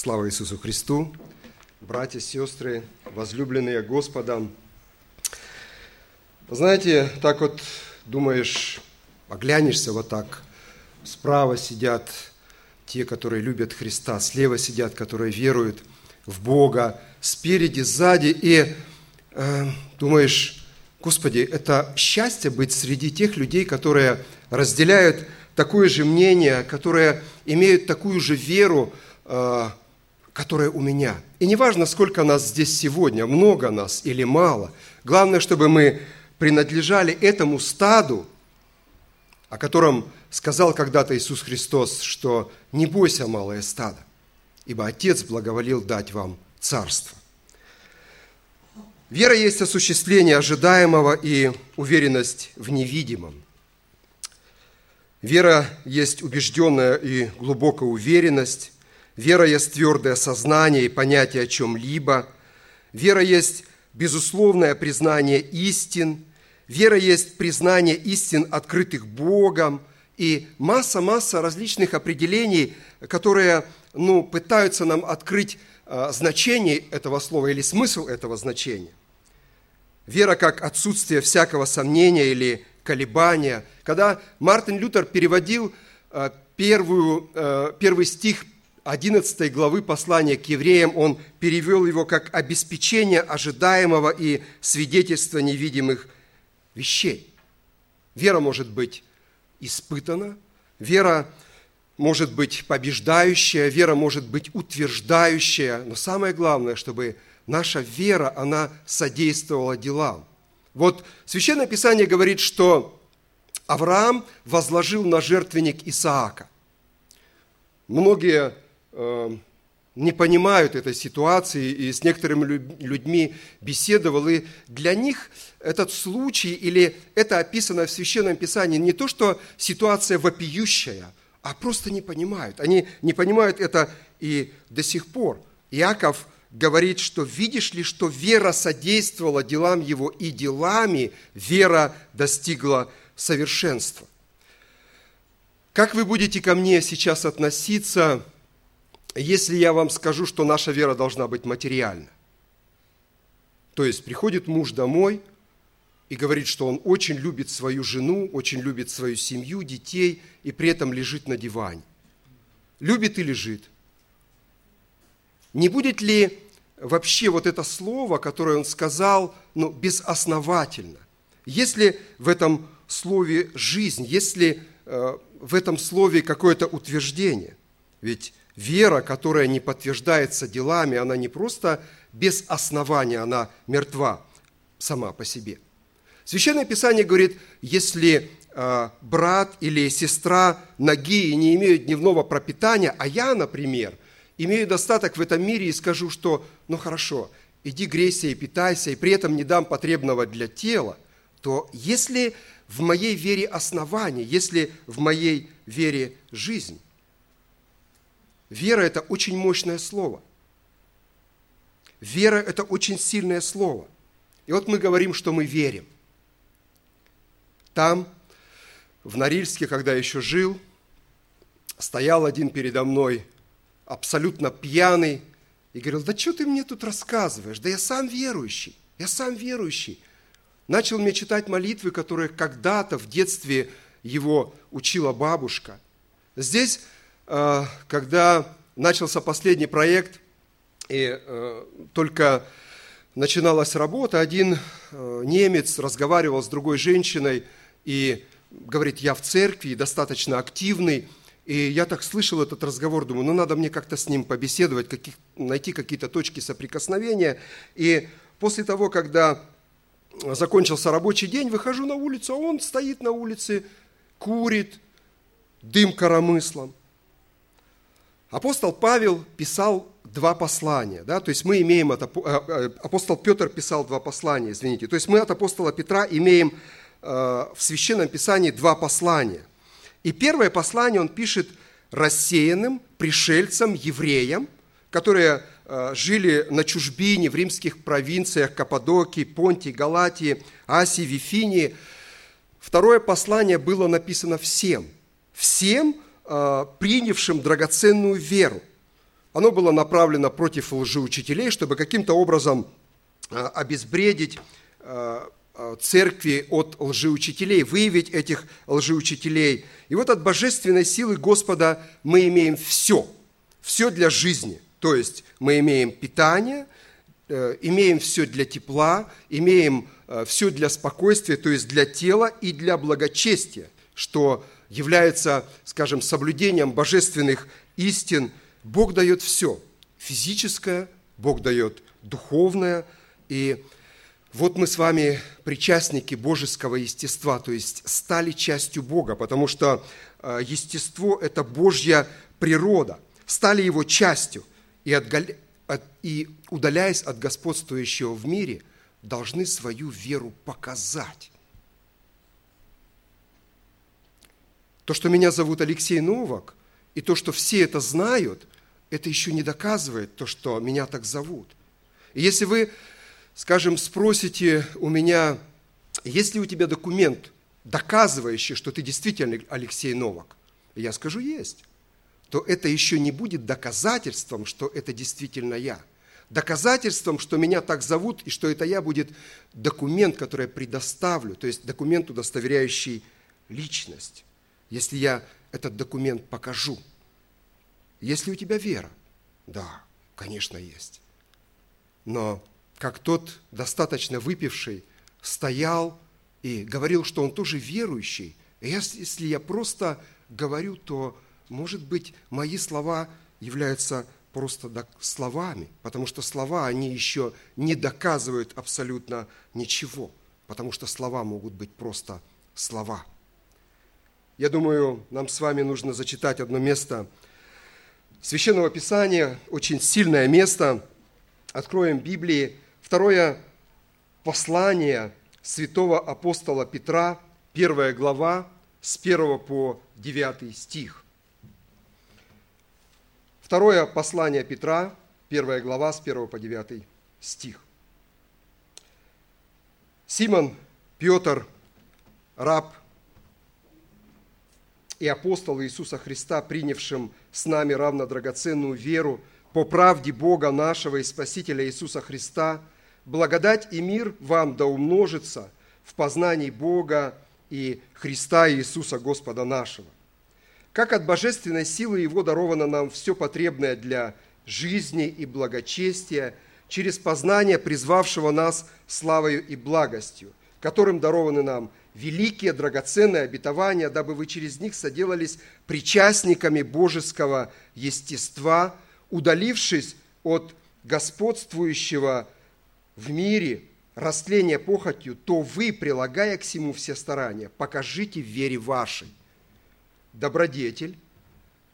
Слава Иисусу Христу! Братья, сестры, возлюбленные Господом! Знаете, так вот думаешь, оглянешься вот так, справа сидят те, которые любят Христа, слева сидят, которые веруют в Бога, спереди, сзади, и э, думаешь, Господи, это счастье быть среди тех людей, которые разделяют такое же мнение, которые имеют такую же веру, э, которая у меня. И неважно, сколько нас здесь сегодня, много нас или мало, главное, чтобы мы принадлежали этому стаду, о котором сказал когда-то Иисус Христос, что «не бойся, малое стадо, ибо Отец благоволил дать вам царство». Вера есть осуществление ожидаемого и уверенность в невидимом. Вера есть убежденная и глубокая уверенность. Вера есть твердое сознание и понятие о чем-либо. Вера есть безусловное признание истин. Вера есть признание истин, открытых Богом. И масса-масса различных определений, которые ну, пытаются нам открыть э, значение этого слова или смысл этого значения. Вера как отсутствие всякого сомнения или колебания. Когда Мартин Лютер переводил э, первую, э, первый стих 11 главы послания к евреям, он перевел его как обеспечение ожидаемого и свидетельство невидимых вещей. Вера может быть испытана, вера может быть побеждающая, вера может быть утверждающая, но самое главное, чтобы наша вера, она содействовала делам. Вот Священное Писание говорит, что Авраам возложил на жертвенник Исаака. Многие не понимают этой ситуации, и с некоторыми людьми беседовал, и для них этот случай или это описано в Священном Писании не то, что ситуация вопиющая, а просто не понимают. Они не понимают это и до сих пор. Иаков – говорит, что видишь ли, что вера содействовала делам его, и делами вера достигла совершенства. Как вы будете ко мне сейчас относиться, если я вам скажу, что наша вера должна быть материальна? То есть приходит муж домой и говорит, что он очень любит свою жену, очень любит свою семью, детей, и при этом лежит на диване. Любит и лежит – не будет ли вообще вот это слово, которое он сказал, ну, безосновательно? Есть ли в этом слове жизнь? Есть ли э, в этом слове какое-то утверждение? Ведь вера, которая не подтверждается делами, она не просто без основания, она мертва сама по себе. Священное Писание говорит, если э, брат или сестра ноги не имеют дневного пропитания, а я, например – имею достаток в этом мире и скажу, что ну хорошо, иди грейся и питайся, и при этом не дам потребного для тела, то если в моей вере основание, если в моей вере жизнь, вера – это очень мощное слово. Вера – это очень сильное слово. И вот мы говорим, что мы верим. Там, в Норильске, когда еще жил, стоял один передо мной – абсолютно пьяный, и говорил, да что ты мне тут рассказываешь? Да я сам верующий, я сам верующий. Начал мне читать молитвы, которые когда-то в детстве его учила бабушка. Здесь, когда начался последний проект, и э, только начиналась работа, один э, немец разговаривал с другой женщиной и говорит, я в церкви, достаточно активный, и я так слышал этот разговор, думаю, ну надо мне как-то с ним побеседовать, каких, найти какие-то точки соприкосновения. И после того, когда закончился рабочий день, выхожу на улицу, а он стоит на улице, курит, дым коромыслом. Апостол Павел писал два послания, да, то есть мы имеем от, э, э, апостол Петр писал два послания, извините, то есть мы от апостола Петра имеем э, в Священном Писании два послания. И первое послание он пишет рассеянным пришельцам, евреям, которые жили на чужбине в римских провинциях Каппадокии, Понтии, Галатии, Асии, Вифинии. Второе послание было написано всем, всем, принявшим драгоценную веру. оно было направлено против лжеучителей, чтобы каким-то образом а, обезбредить а, а, церкви от лжеучителей, выявить этих лжеучителей. И вот от божественной силы Господа мы имеем все, все для жизни. То есть мы имеем питание, э, имеем все для тепла, имеем э, все для спокойствия, то есть для тела и для благочестия, что является, скажем, соблюдением божественных истин. Бог дает все. Физическое, Бог дает духовное. И вот мы с вами причастники божеского естества, то есть стали частью Бога, потому что э, естество – это Божья природа. Стали его частью и, отголя... и удаляясь от господствующего в мире, должны свою веру показать. То, что меня зовут Алексей Новак, и то, что все это знают, это еще не доказывает то, что меня так зовут. И если вы, скажем, спросите у меня, есть ли у тебя документ, доказывающий, что ты действительно Алексей Новак, я скажу, есть, то это еще не будет доказательством, что это действительно я. Доказательством, что меня так зовут, и что это я, будет документ, который я предоставлю, то есть документ, удостоверяющий личность если я этот документ покажу? Есть ли у тебя вера? Да, конечно, есть. Но как тот достаточно выпивший стоял и говорил, что он тоже верующий, и если я просто говорю, то, может быть, мои слова являются просто словами, потому что слова, они еще не доказывают абсолютно ничего, потому что слова могут быть просто слова – я думаю, нам с вами нужно зачитать одно место Священного Писания, очень сильное место. Откроем Библии. Второе послание святого апостола Петра, первая глава, с 1 по 9 стих. Второе послание Петра, первая глава, с 1 по 9 стих. Симон, Петр, раб и апостола Иисуса Христа, принявшим с нами равно драгоценную веру по правде Бога нашего и Спасителя Иисуса Христа, благодать и мир вам да умножится в познании Бога и Христа Иисуса Господа нашего. Как от божественной силы Его даровано нам все потребное для жизни и благочестия через познание призвавшего нас славою и благостью, которым дарованы нам великие драгоценные обетования, дабы вы через них соделались причастниками божеского естества, удалившись от господствующего в мире растления похотью, то вы, прилагая к всему все старания, покажите в вере вашей. Добродетель,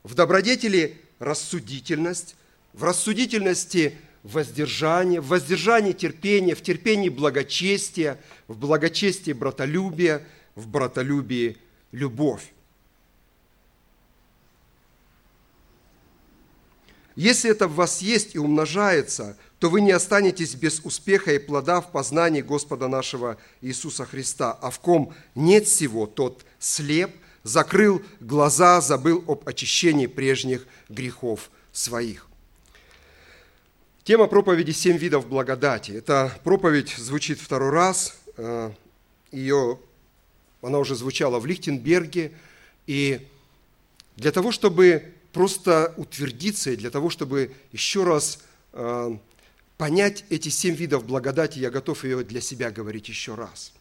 в добродетели рассудительность, в рассудительности воздержание, в воздержании терпение, в терпении благочестие, в благочестии братолюбие, в братолюбии любовь. Если это в вас есть и умножается, то вы не останетесь без успеха и плода в познании Господа нашего Иисуса Христа. А в ком нет всего, тот слеп, закрыл глаза, забыл об очищении прежних грехов своих. Тема проповеди «Семь видов благодати». Эта проповедь звучит второй раз. Э, Ее, она уже звучала в Лихтенберге. И для того, чтобы просто утвердиться, и для того, чтобы еще раз э, понять эти семь видов благодати, я готов ее для себя говорить еще раз.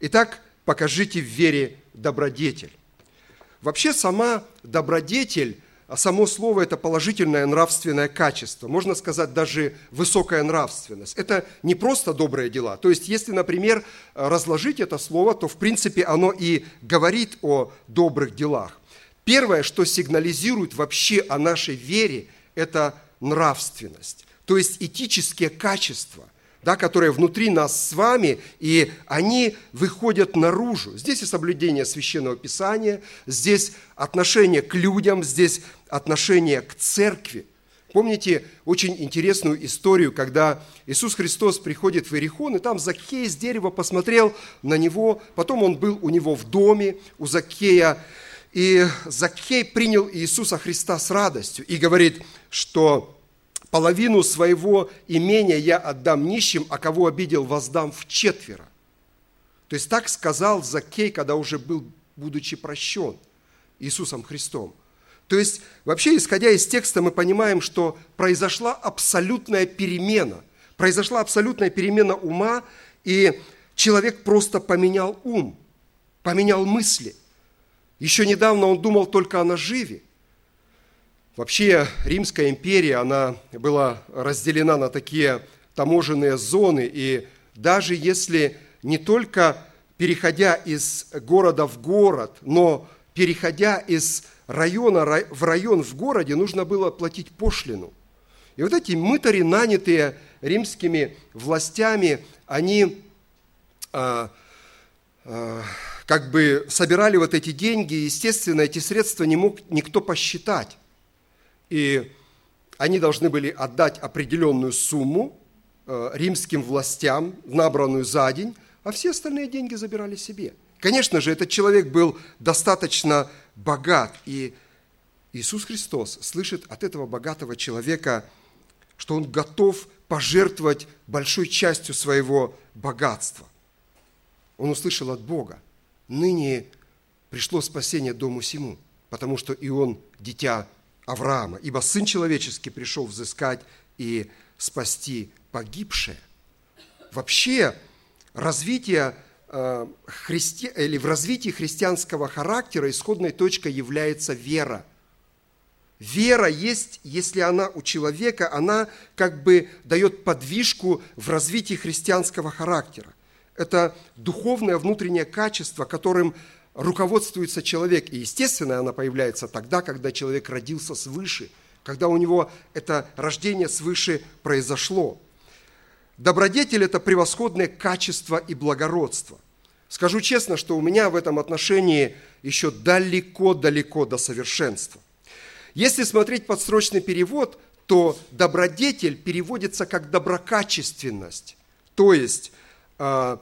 Итак, покажите в вере добродетель. Вообще сама добродетель – а само слово – это положительное нравственное качество, можно сказать, даже высокая нравственность. Это не просто добрые дела. То есть, если, например, разложить это слово, то, в принципе, оно и говорит о добрых делах. Первое, что сигнализирует вообще о нашей вере, это нравственность, то есть этические качества – да, которые внутри нас с вами, и они выходят наружу. Здесь и соблюдение священного писания, здесь отношение к людям, здесь отношение к церкви. Помните очень интересную историю, когда Иисус Христос приходит в Иерихон, и там Закхей с дерева посмотрел на него, потом он был у него в доме, у Закхея, И Закхей принял Иисуса Христа с радостью и говорит, что половину своего имения я отдам нищим, а кого обидел, воздам в четверо. То есть так сказал Закей, когда уже был, будучи прощен Иисусом Христом. То есть, вообще, исходя из текста, мы понимаем, что произошла абсолютная перемена. Произошла абсолютная перемена ума, и человек просто поменял ум, поменял мысли. Еще недавно он думал только о наживе. Вообще, Римская империя, она была разделена на такие таможенные зоны, и даже если не только переходя из города в город, но переходя из района в район в городе, нужно было платить пошлину. И вот эти мытари, нанятые римскими властями, они а, а, как бы собирали вот эти деньги, естественно, эти средства не мог никто посчитать. И они должны были отдать определенную сумму а, римским властям, набранную за день, а все остальные деньги забирали себе. Конечно же, этот человек был достаточно богат, и Иисус Христос слышит от этого богатого человека, что он готов пожертвовать большой частью своего богатства. Он услышал от Бога, ныне пришло спасение дому сему, потому что и он дитя Авраама, ибо Сын Человеческий пришел взыскать и спасти погибшее. Вообще, развитие э, христи... или в развитии христианского характера исходной точкой является вера. Вера есть, если она у человека, она как бы дает подвижку в развитии христианского характера. Это духовное внутреннее качество, которым руководствуется человек. И, естественно, она появляется тогда, когда человек родился свыше, когда у него это рождение свыше произошло. Добродетель – это превосходное качество и благородство. Скажу честно, что у меня в этом отношении еще далеко-далеко до совершенства. Если смотреть подстрочный перевод, то добродетель переводится как доброкачественность, то есть э,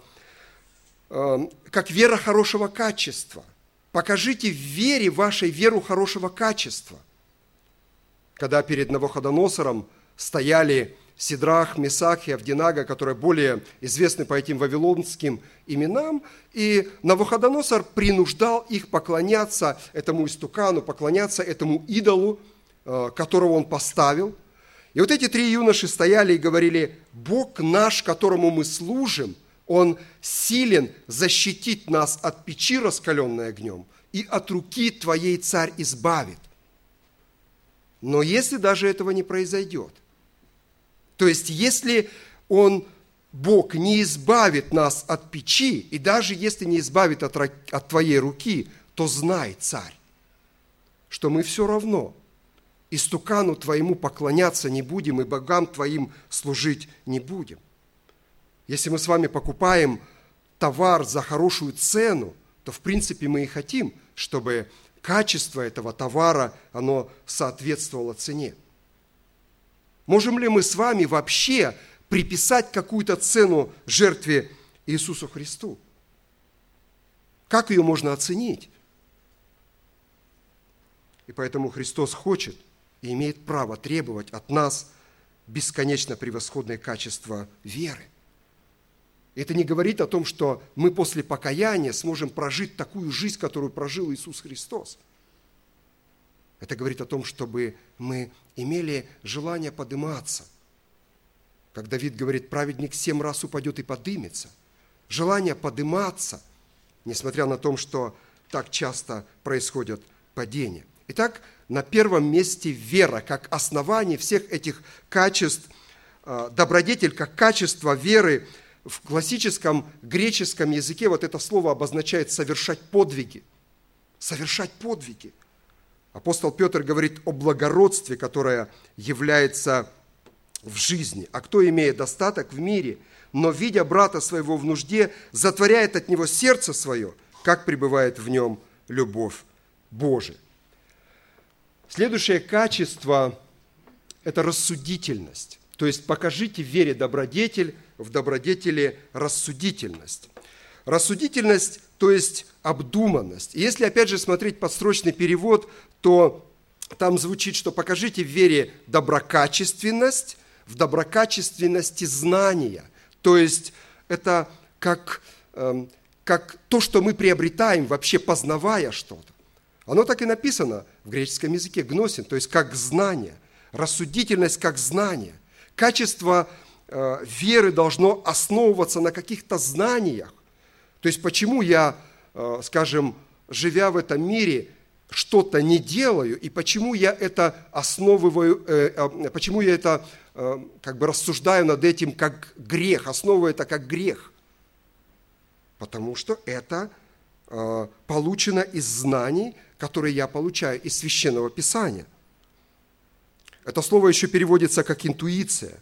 как вера хорошего качества. Покажите в вере вашей веру хорошего качества. Когда перед Навуходоносором стояли Сидрах, Месах и Авдинага, которые более известны по этим вавилонским именам, и Навуходоносор принуждал их поклоняться этому истукану, поклоняться этому идолу, э, которого он поставил. И вот эти три юноши стояли и говорили, Бог наш, которому мы служим, Он силен защитить нас от печи, раскаленной огнем, и от руки Твоей царь избавит. Но если даже этого не произойдет – то есть, если Он, Бог, не избавит нас от печи, и даже если не избавит от, от твоей руки, то знай, царь, что мы все равно истукану твоему поклоняться не будем и богам твоим служить не будем. Если мы с вами покупаем товар за хорошую цену, то в принципе мы и хотим, чтобы качество этого товара, оно соответствовало цене. Можем ли мы с вами вообще приписать какую-то цену жертве Иисусу Христу? Как ее можно оценить? И поэтому Христос хочет и имеет право требовать от нас бесконечно превосходное качество веры. Это не говорит о том, что мы после покаяния сможем прожить такую жизнь, которую прожил Иисус Христос – это говорит о том, чтобы мы имели желание подниматься. Как Давид говорит, праведник семь раз упадет и подымется. Желание подниматься, несмотря на то, что так часто происходят падения. Итак, на первом месте вера, как основание всех этих качеств, а, добродетель, как качество веры, в классическом греческом языке вот это слово обозначает совершать подвиги. Совершать подвиги. Апостол Петр говорит о благородстве, которое является в жизни. А кто, имеет достаток в мире, но, видя брата своего в нужде, затворяет от него сердце свое, как пребывает в нем любовь Божия. Следующее качество – это рассудительность. То есть покажите в вере добродетель, в добродетели рассудительность. Рассудительность то есть обдуманность. И если, опять же, смотреть подстрочный перевод, то там звучит, что покажите в вере доброкачественность, в доброкачественности знания. То есть это как, эм, как то, что мы приобретаем, вообще познавая что-то. Оно так и написано в греческом языке, гносин, то есть как знание, рассудительность как знание. Качество э, веры должно основываться на каких-то знаниях. То есть почему я, э, скажем, живя в этом мире, что-то не делаю, и почему я это основываю, э, почему я это как бы рассуждаю над этим как грех, основываю это как грех. Потому что это получено из знаний, которые я получаю из священного писания. Это слово еще переводится как интуиция.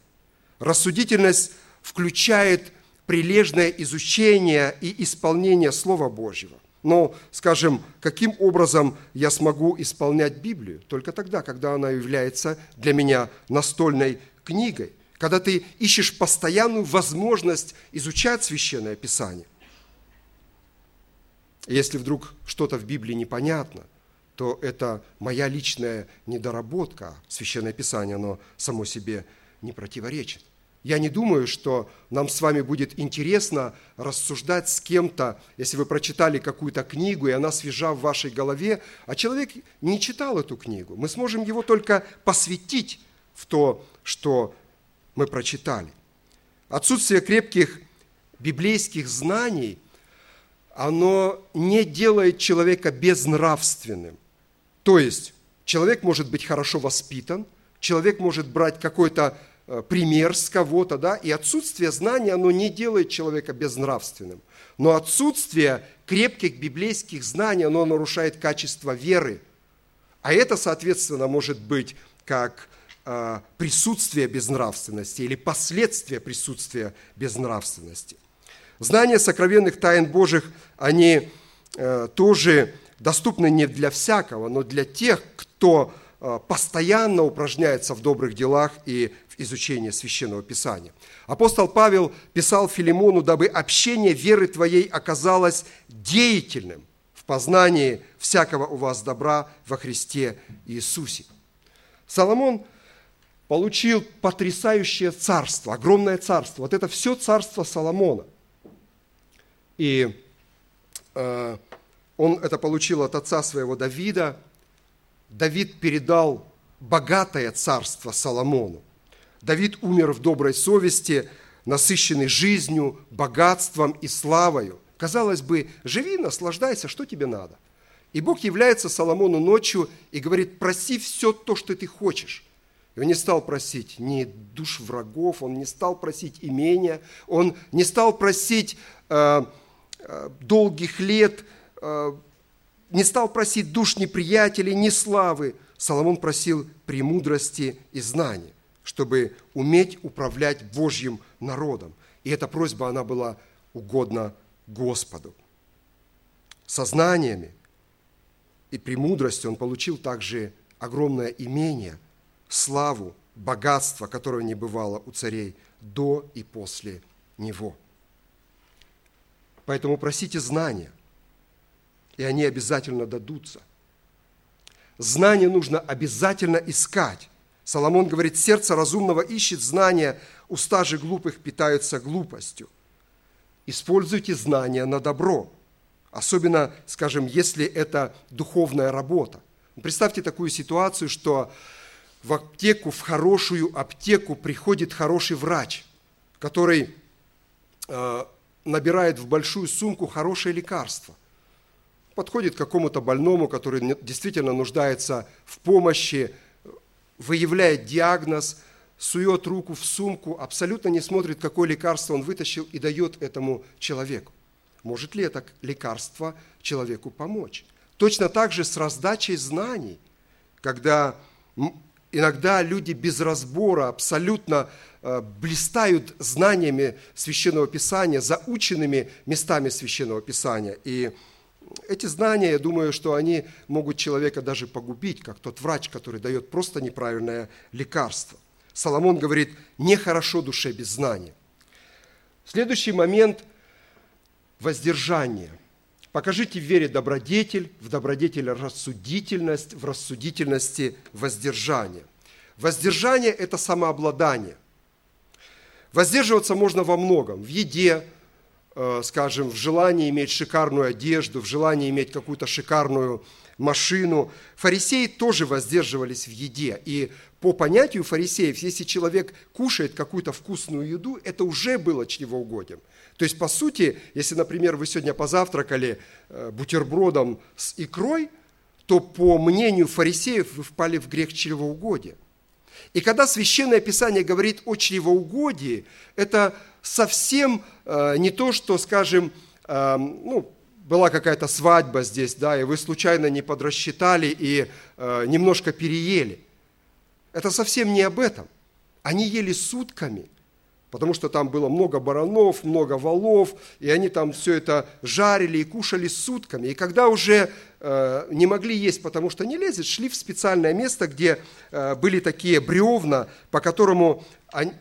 Рассудительность включает прилежное изучение и исполнение Слова Божьего. Но, скажем, каким образом я смогу исполнять Библию? Только тогда, когда она является для меня настольной книгой, когда ты ищешь постоянную возможность изучать Священное Писание. Если вдруг что-то в Библии непонятно, то это моя личная недоработка. Священное Писание, оно само себе не противоречит. Я не думаю, что нам с вами будет интересно рассуждать с кем-то, если вы прочитали какую-то книгу, и она свежа в вашей голове, а человек не читал эту книгу. Мы сможем его только посвятить в то, что мы прочитали. Отсутствие крепких библейских знаний, оно не делает человека безнравственным. То есть человек может быть хорошо воспитан, человек может брать какой-то Э, пример с кого-то, да, и отсутствие знания, оно не делает человека безнравственным. Но отсутствие крепких библейских знаний, оно нарушает качество веры. А это, соответственно, может быть как э, присутствие безнравственности или последствия присутствия безнравственности. Знания сокровенных тайн Божьих, они э, тоже доступны не для всякого, но для тех, кто постоянно упражняется в добрых делах и изучения Священного Писания. Апостол Павел писал Филимону, дабы общение веры твоей оказалось деятельным в познании всякого у вас добра во Христе Иисусе. Соломон получил потрясающее царство, огромное царство. Вот это все царство Соломона. И э, он это получил от отца своего Давида. Давид передал богатое царство Соломону. Давид умер в доброй совести, насыщенный жизнью, богатством и славою. Казалось бы, живи, наслаждайся, что тебе надо. И Бог является Соломону ночью и говорит, проси все то, что ты хочешь. И он не стал просить ни душ врагов, он не стал просить имения, он не стал просить э, э, долгих лет, не стал просить душ неприятелей, ни славы. Соломон просил премудрости и знания чтобы уметь управлять Божьим народом. И эта просьба, она была угодна Господу. Сознаниями и премудростью он получил также огромное имение, славу, богатство, которое не бывало у царей до и после него. Поэтому просите знания, и они обязательно дадутся. Знания нужно обязательно искать, Соломон говорит, сердце разумного ищет знания, уста же глупых питаются глупостью. Используйте знания на добро, особенно, скажем, если это духовная работа. Представьте такую ситуацию, что в аптеку, в хорошую аптеку приходит хороший врач, который э, набирает в большую сумку хорошее лекарство. Подходит к какому-то больному, который действительно нуждается в помощи, выявляет диагноз, сует руку в сумку, абсолютно не смотрит, какое лекарство он вытащил и дает этому человеку. Может ли это лекарство человеку помочь? Точно так же с раздачей знаний, когда иногда люди без разбора абсолютно э, блистают знаниями Священного Писания, заученными местами Священного Писания. И эти знания, я думаю, что они могут человека даже погубить, как тот врач, который дает просто неправильное лекарство. Соломон говорит, нехорошо душе без знания. Следующий момент – воздержание. Покажите в вере добродетель, в добродетели рассудительность, в рассудительности воздержание. Воздержание – это самообладание. Воздерживаться можно во многом. В еде, скажем, в желании иметь шикарную одежду, в желании иметь какую-то шикарную машину. Фарисеи тоже воздерживались в еде. И по понятию фарисеев, если человек кушает какую-то вкусную еду, это уже было чревоугодием – то есть, по сути, если, например, вы сегодня позавтракали э, бутербродом с икрой, то, по мнению фарисеев, вы впали в грех чревоугодия. И когда Священное Писание говорит о чревоугодии, это совсем э, не то, что, скажем, э, ну, была какая-то свадьба здесь, да, и вы случайно не подрасчитали и э, немножко переели. Это совсем не об этом. Они ели сутками – потому что там было много баранов, много валов, и они там все это жарили и кушали сутками. И когда уже э, не могли есть, потому что не лезет, шли в специальное место, где э, были такие бревна, по, которому,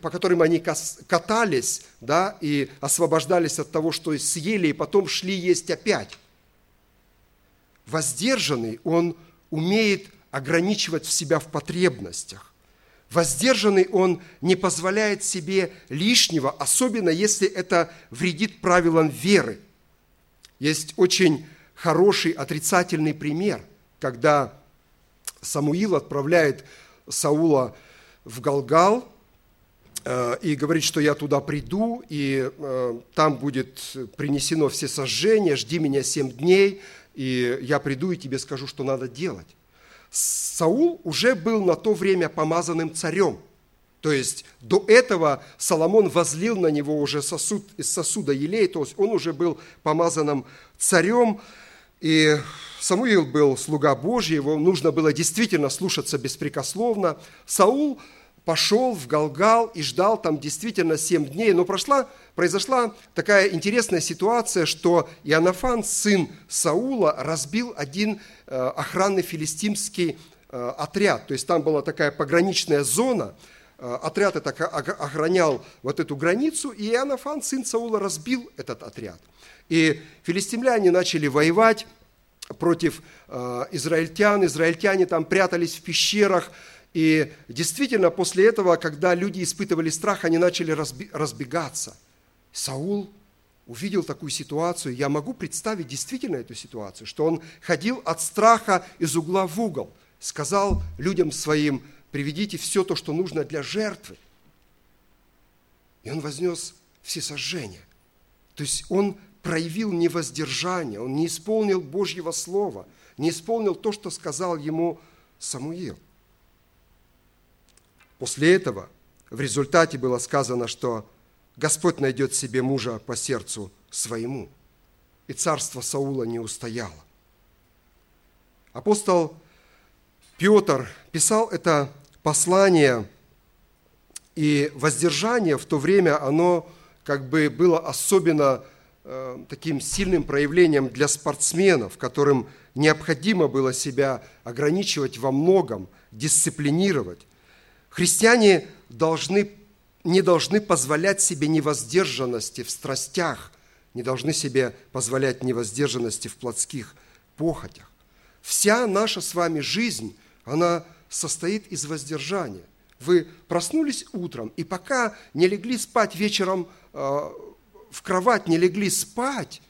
по которым они катались да, и освобождались от того, что съели, и потом шли есть опять. Воздержанный, он умеет ограничивать себя в потребностях. Воздержанный он не позволяет себе лишнего, особенно если это вредит правилам веры. Есть очень хороший отрицательный пример, когда Самуил отправляет Саула в Галгал э, и говорит, что я туда приду, и э, там будет принесено все сожжения, жди меня семь дней, и я приду и тебе скажу, что надо делать. Саул уже был на то время помазанным царем. То есть до этого Соломон возлил на него уже сосуд из сосуда елей, то есть он уже был помазанным царем. И Самуил был слуга Божий, его нужно было действительно слушаться беспрекословно. Саул пошел в Галгал и ждал там действительно семь дней. Но прошла, произошла такая интересная ситуация, что Иоаннафан, сын Саула, разбил один э, охранный филистимский э, отряд. То есть там была такая пограничная зона, э, отряд это охранял вот эту границу, и Иоаннафан, сын Саула, разбил этот отряд. И филистимляне начали воевать против израильтян, израильтяне там прятались в пещерах, и действительно, после этого, когда люди испытывали страх, они начали разбегаться. Саул увидел такую ситуацию, я могу представить действительно эту ситуацию, что он ходил от страха из угла в угол, сказал людям своим, приведите все то, что нужно для жертвы. И он вознес все сожжения. То есть он проявил невоздержание, он не исполнил Божьего Слова, не исполнил то, что сказал ему Самуил. После этого в результате было сказано, что Господь найдет себе мужа по сердцу своему. И царство Саула не устояло. Апостол Петр писал это послание, и воздержание в то время, оно как бы было особенно э, таким сильным проявлением для спортсменов, которым необходимо было себя ограничивать во многом, дисциплинировать. Христиане должны, не должны позволять себе невоздержанности в страстях, не должны себе позволять невоздержанности в плотских похотях. Вся наша с вами жизнь, она состоит из воздержания. Вы проснулись утром, и пока не легли спать вечером э, в кровать, не легли спать,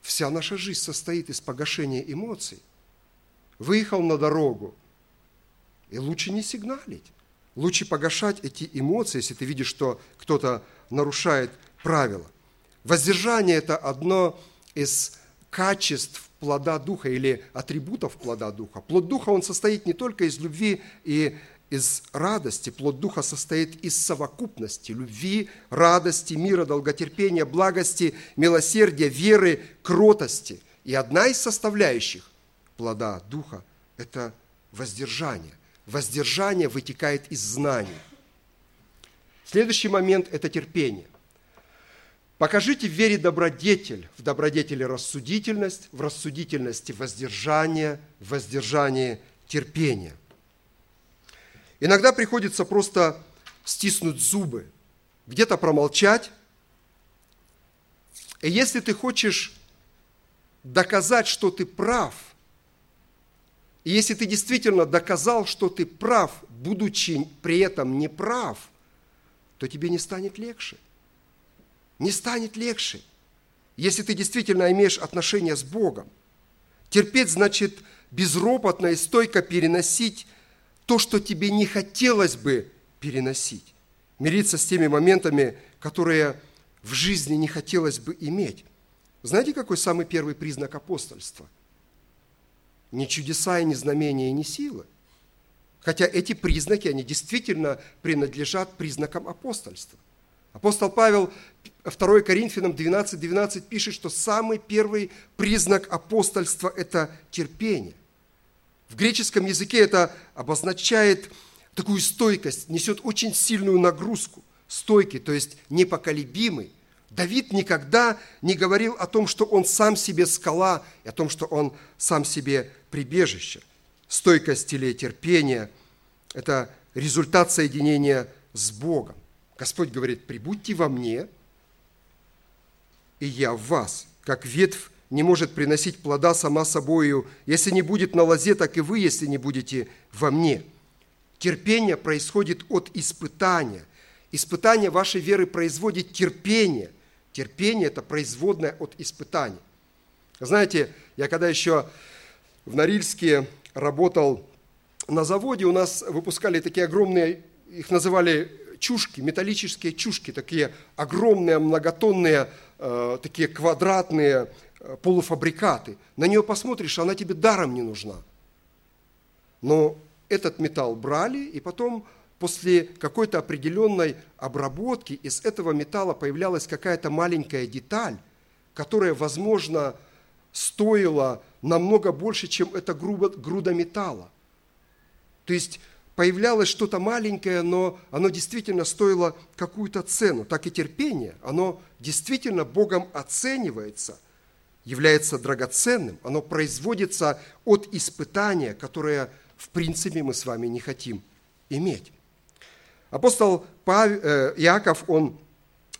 вся наша жизнь состоит из погашения эмоций. Выехал на дорогу, и лучше не сигналить. Лучше погашать эти эмоции, если ты видишь, что кто-то нарушает правила. Воздержание – это одно из качеств плода Духа или атрибутов плода Духа. Плод Духа, он состоит не только из любви и из радости. Плод Духа состоит из совокупности любви, радости, мира, долготерпения, благости, милосердия, веры, кротости. И одна из составляющих плода Духа – это воздержание. Воздержание вытекает из знаний. Следующий момент – это терпение. Покажите в вере добродетель, в добродетели рассудительность, в рассудительности воздержание, в воздержании терпение. Иногда приходится просто стиснуть зубы, где-то промолчать. И если ты хочешь доказать, что ты прав. И если ты действительно доказал, что ты прав, будучи при этом неправ, то тебе не станет легче. Не станет легче, если ты действительно имеешь отношения с Богом. Терпеть значит безропотно и стойко переносить то, что тебе не хотелось бы переносить. Мириться с теми моментами, которые в жизни не хотелось бы иметь. Знаете, какой самый первый признак апостольства? Не чудеса и не знамения и не силы. Хотя эти признаки, они действительно принадлежат признакам апостольства. Апостол Павел 2 Коринфянам 12, 12 пишет, что самый первый признак апостольства – это терпение. В греческом языке это обозначает такую стойкость, несет очень сильную нагрузку. Стойкий, то есть непоколебимый. Давид никогда не говорил о том, что он сам себе скала, и о том, что он сам себе прибежище. Стойкость или терпение – это результат соединения с Богом. Господь говорит, прибудьте во мне, и я в вас, как ветвь не может приносить плода сама собою, если не будет на лозе, так и вы, если не будете во мне. Терпение происходит от испытания. Испытание вашей веры производит терпение. Терпение – это производное от испытания. Знаете, я когда еще в Норильске работал на заводе, у нас выпускали такие огромные, их называли чушки, металлические чушки, такие огромные, многотонные, э, такие квадратные Э, полуфабрикаты. На нее посмотришь, она тебе даром не нужна. Но этот металл брали, и потом после какой-то определенной обработки из этого металла появлялась какая-то маленькая деталь, которая, возможно, стоила намного больше, чем эта груда металла. То есть появлялось что-то маленькое, но оно действительно стоило какую-то цену. Так и терпение, оно действительно Богом оценивается – является драгоценным, оно производится от испытания, которое, в принципе, мы с вами не хотим иметь. Апостол Павел, э, Иаков, он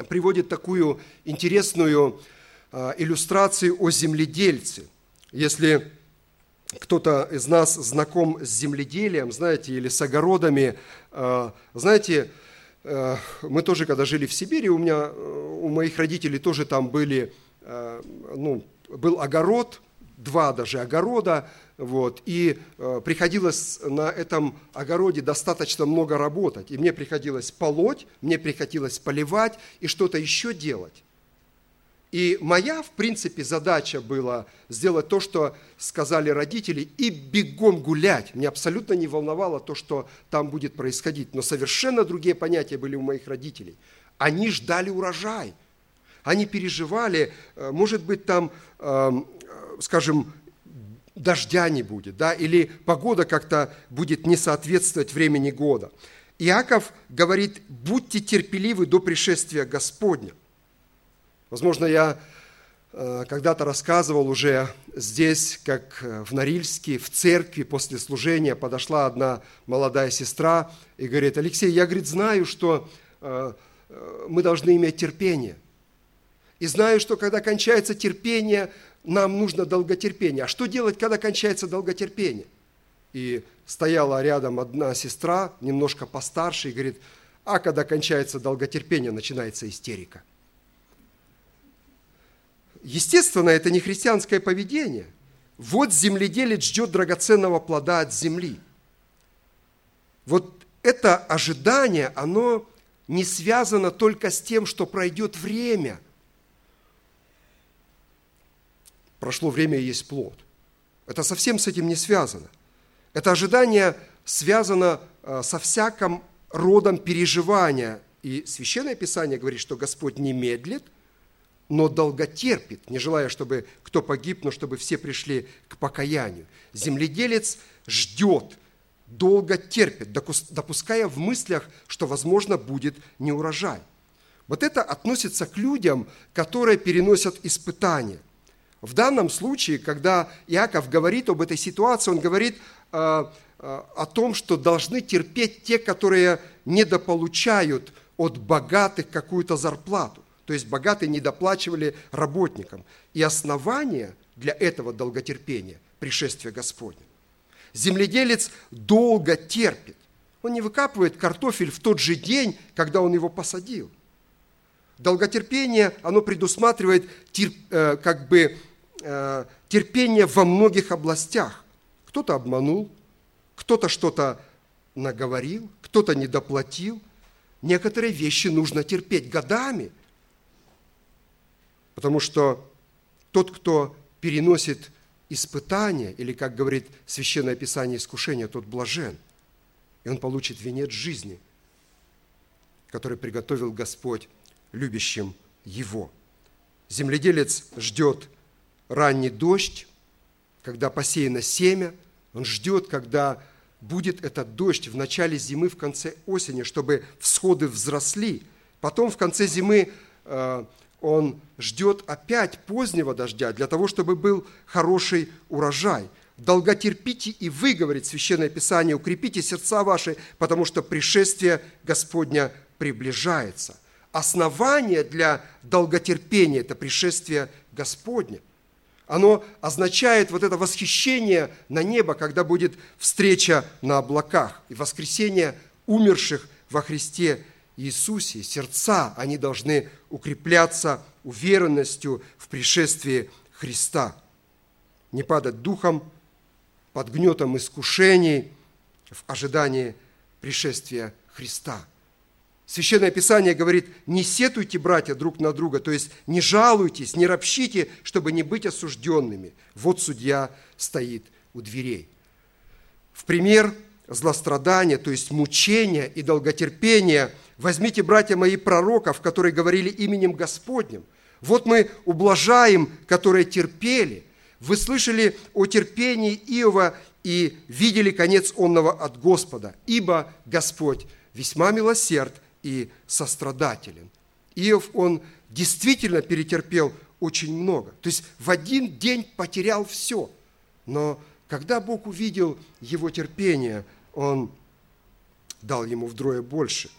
приводит такую интересную э, иллюстрацию о земледельце. Если кто-то из нас знаком с земледелием, знаете, или с огородами, э, знаете, мы тоже, когда жили в Сибири, у меня, у моих родителей тоже там были ну, был огород, два даже огорода, вот, и э, приходилось на этом огороде достаточно много работать. И мне приходилось полоть, мне приходилось поливать и что-то еще делать. И моя, в принципе, задача была сделать то, что сказали родители, и бегом гулять. Мне абсолютно не волновало то, что там будет происходить. Но совершенно другие понятия были у моих родителей. Они ждали урожай – они переживали, э, может быть, там, эм, скажем, дождя не будет, да, или погода как-то будет не соответствовать времени года. Иаков говорит, будьте терпеливы до пришествия Господня. Возможно, я э, когда-то рассказывал уже здесь, как э, в Норильске, в церкви после служения подошла одна молодая сестра и говорит, Алексей, я, говорит, знаю, что мы должны иметь терпение. И знаю, что когда кончается терпение, нам нужно долготерпение. А что делать, когда кончается долготерпение? И стояла рядом одна сестра, немножко постарше, и говорит, а когда кончается долготерпение, начинается истерика. Естественно, это не христианское поведение. Вот земледелец ждет драгоценного плода от земли. Вот это ожидание, оно не связано только с тем, что пройдет время – прошло время и есть плод. Это совсем с этим не связано. Это ожидание связано э, со всяким родом переживания. И Священное Писание говорит, что Господь не медлит, но долготерпит, не желая, чтобы кто погиб, но чтобы все пришли к покаянию. Земледелец ждет, долго терпит, допуская в мыслях, что, возможно, будет неурожай. Вот это относится к людям, которые переносят испытания – в данном случае, когда Иаков говорит об этой ситуации, он говорит э, э, о том, что должны терпеть те, которые недополучают от богатых какую-то зарплату. То есть богатые недоплачивали работникам. И основание для этого долготерпения, пришествия Господня. Земледелец долго терпит. Он не выкапывает картофель в тот же день, когда он его посадил. Долготерпение, оно предусматривает терп, э, как бы терпение во многих областях. Кто-то обманул, кто-то что-то наговорил, кто-то недоплатил. Некоторые вещи нужно терпеть годами, потому что тот, кто переносит испытания, или, как говорит Священное Писание, искушение, тот блажен, и он получит венец жизни, который приготовил Господь любящим его. Земледелец ждет ранний дождь, когда посеяно семя, он ждет, когда будет этот дождь в начале зимы, в конце осени, чтобы всходы взросли. Потом в конце зимы э, он ждет опять позднего дождя для того, чтобы был хороший урожай. Долготерпите и вы, говорит Священное Писание, укрепите сердца ваши, потому что пришествие Господня приближается. Основание для долготерпения – это пришествие Господня. Оно означает вот это восхищение на небо, когда будет встреча на облаках и воскресение умерших во Христе Иисусе, сердца, они должны укрепляться уверенностью в пришествии Христа. Не падать духом, под гнетом искушений, в ожидании пришествия Христа. Священное Писание говорит, не сетуйте, братья, друг на друга, то есть не жалуйтесь, не ропщите, чтобы не быть осужденными. Вот судья стоит у дверей. В пример злострадания, то есть мучения и долготерпения, возьмите, братья мои, пророков, которые говорили именем Господним. Вот мы ублажаем, которые терпели. Вы слышали о терпении Иова и видели конец онного от Господа, ибо Господь весьма милосерд и сострадателен. Иов, он действительно перетерпел очень много. То есть в один день потерял все. Но когда Бог увидел его терпение, Он дал ему вдвое больше.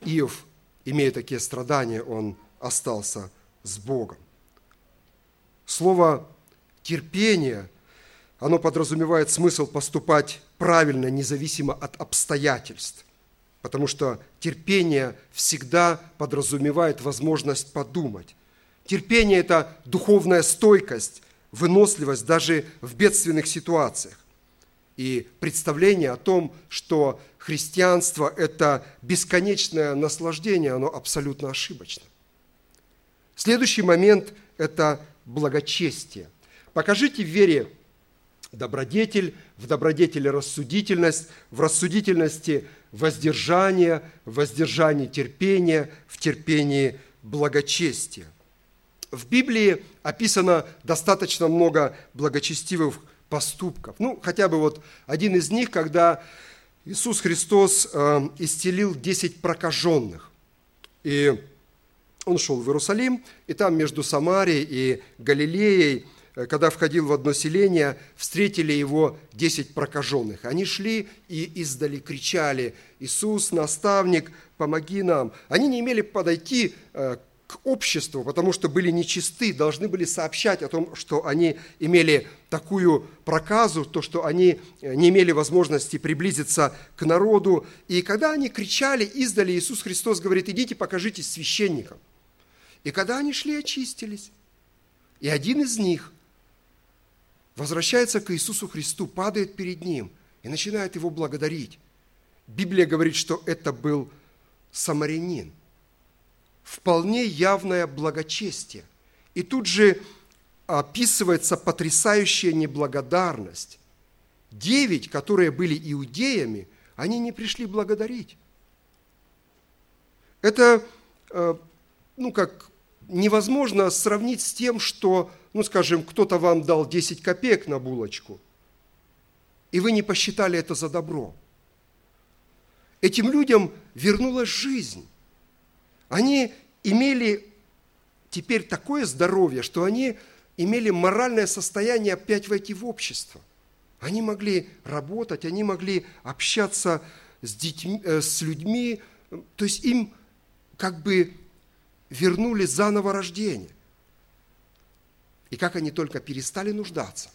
Иов, имея такие страдания, он остался с Богом. Слово терпение, оно подразумевает смысл поступать правильно, независимо от обстоятельств. Потому что терпение всегда подразумевает возможность подумать. Терпение – это духовная стойкость, выносливость даже в бедственных ситуациях. И представление о том, что христианство – это бесконечное наслаждение, оно абсолютно ошибочно. Следующий момент – это благочестие. Покажите в вере добродетель, в добродетели рассудительность, в рассудительности воздержание, в воздержании терпение, в терпении благочестие. В Библии описано достаточно много благочестивых поступков. Ну, хотя бы вот один из них, когда Иисус Христос э, исцелил 10 прокаженных. И он шел в Иерусалим, и там между Самарией и Галилеей – когда входил в одно селение, встретили его десять прокаженных. Они шли и издали кричали, «Иисус, наставник, помоги нам!» Они не имели подойти э, к обществу, потому что были нечисты, должны были сообщать о том, что они имели такую проказу, то, что они э, не имели возможности приблизиться к народу. И когда они кричали, издали, Иисус Христос говорит, идите покажитесь священникам. И когда они шли, очистились. И один из них – возвращается к Иисусу Христу, падает перед Ним и начинает Его благодарить. Библия говорит, что это был самарянин. Вполне явное благочестие. И тут же описывается потрясающая неблагодарность. Девять, которые были иудеями, они не пришли благодарить. Это, э, ну как, невозможно сравнить с тем, что ну, скажем, кто-то вам дал 10 копеек на булочку, и вы не посчитали это за добро. Этим людям вернулась жизнь. Они имели теперь такое здоровье, что они имели моральное состояние опять войти в общество. Они могли работать, они могли общаться с, детьми, э, с людьми, то есть им как бы вернули заново рождение. И как они только перестали нуждаться,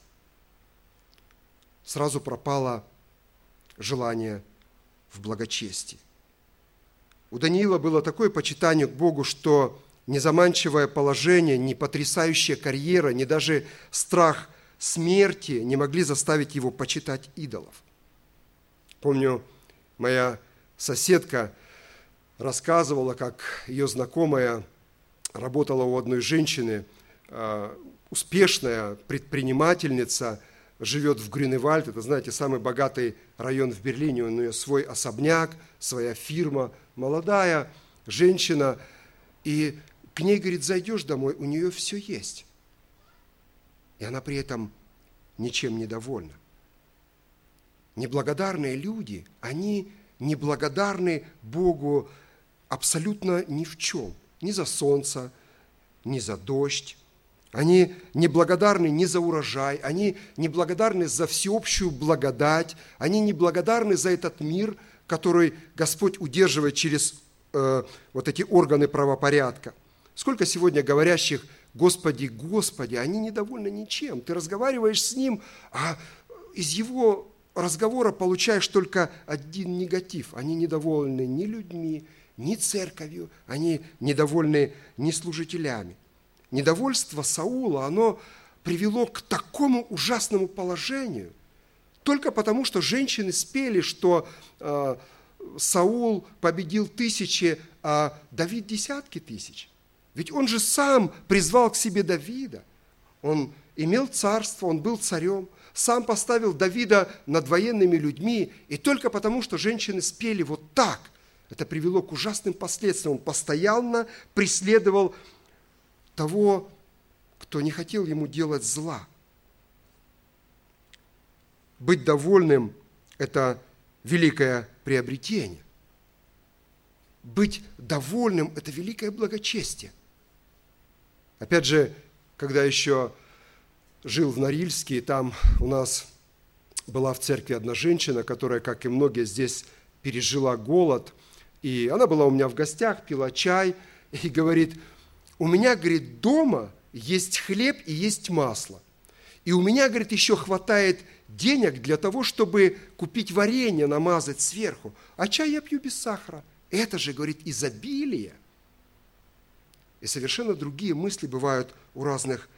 сразу пропало желание в благочестии. У Даниила было такое почитание к Богу, что незаманчивое положение, ни потрясающая карьера, ни даже страх смерти не могли заставить его почитать идолов. Помню, моя соседка рассказывала, как ее знакомая работала у одной женщины, а, успешная предпринимательница, живет в Грюневальд, это, знаете, самый богатый район в Берлине, у нее свой особняк, своя фирма, молодая женщина, и к ней, говорит, зайдешь домой, у нее все есть. И она при этом ничем не довольна. Неблагодарные люди, они неблагодарны Богу абсолютно ни в чем. Ни за солнце, ни за дождь. Они неблагодарны ни за урожай, они неблагодарны за всеобщую благодать, они неблагодарны за этот мир, который Господь удерживает через э, вот эти органы правопорядка. Сколько сегодня говорящих «Господи, Господи», они недовольны ничем. Ты разговариваешь с Ним, а из Его разговора получаешь только один негатив. Они недовольны ни людьми, ни церковью, они недовольны ни служителями. Недовольство Саула, оно привело к такому ужасному положению, только потому, что женщины спели, что э, Саул победил тысячи, а Давид десятки тысяч. Ведь он же сам призвал к себе Давида. Он имел царство, он был царем, сам поставил Давида над военными людьми, и только потому, что женщины спели вот так – это привело к ужасным последствиям. Он постоянно преследовал того, кто не хотел ему делать зла. Быть довольным – это великое приобретение. Быть довольным – это великое благочестие. Опять же, когда еще жил в Норильске, там у нас была в церкви одна женщина, которая, как и многие здесь, пережила голод – и она была у меня в гостях, пила чай и говорит, у меня, говорит, дома есть хлеб и есть масло. И у меня, говорит, еще хватает денег для того, чтобы купить варенье, намазать сверху. А чай я пью без сахара. Это же, говорит, изобилие. И совершенно другие мысли бывают у разных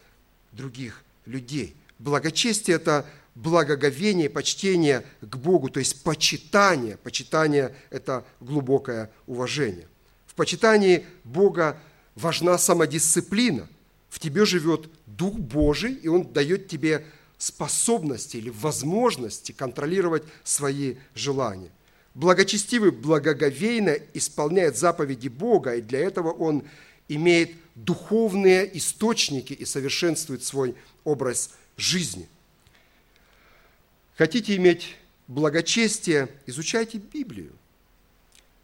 других людей. Благочестие – это благоговение, почтение к Богу, то есть почитание. Почитание – это глубокое уважение. В почитании Бога важна самодисциплина. В тебе живет Дух Божий, и Он дает тебе способности или возможности контролировать свои желания. Благочестивый благоговейно исполняет заповеди Бога, и для этого он имеет духовные источники и совершенствует свой образ жизни – Хотите иметь благочестие, изучайте Библию.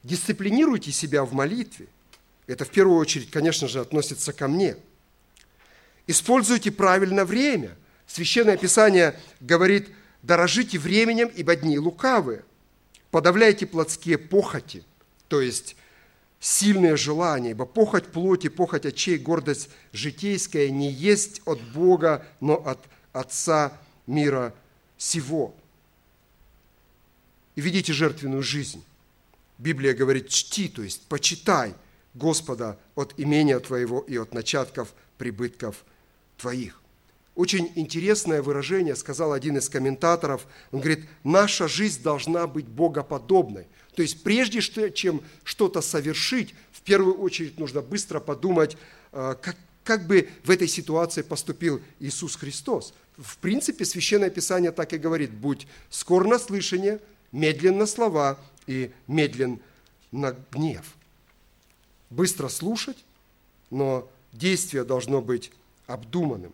Дисциплинируйте себя в молитве. Это в первую очередь, конечно же, относится ко мне. Используйте правильно время. Священное Писание говорит, дорожите временем, ибо дни лукавые. Подавляйте плотские похоти, то есть сильные желания, ибо похоть плоти, похоть очей, гордость житейская не есть от Бога, но от Отца мира сего. И ведите жертвенную жизнь. Библия говорит, чти, то есть почитай Господа от имения твоего и от начатков прибытков твоих. Очень интересное выражение сказал один из комментаторов. Он говорит, наша жизнь должна быть богоподобной. То есть прежде чем что-то совершить, в первую очередь нужно быстро подумать, э, как, как бы в этой ситуации поступил Иисус Христос. В принципе, Священное Писание так и говорит, будь скор на слышание, медлен на слова и медлен на гнев. Быстро слушать, но действие должно быть обдуманным.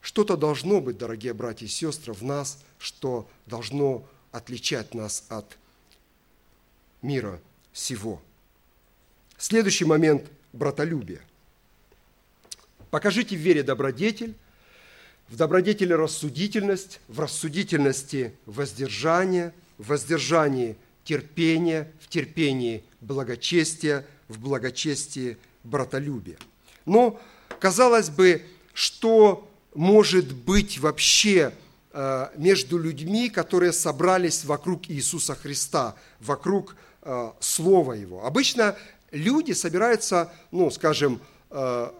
Что-то должно быть, дорогие братья и сестры, в нас, что должно отличать нас от мира сего. Следующий момент – братолюбие. Покажите в вере добродетель, в добродетели рассудительность, в рассудительности воздержание, в воздержании терпение, в терпении благочестие, в благочестии братолюбие. Но, казалось бы, что может быть вообще э, между людьми, которые собрались вокруг Иисуса Христа, вокруг э, Слова Его. Обычно люди собираются, ну, скажем, э,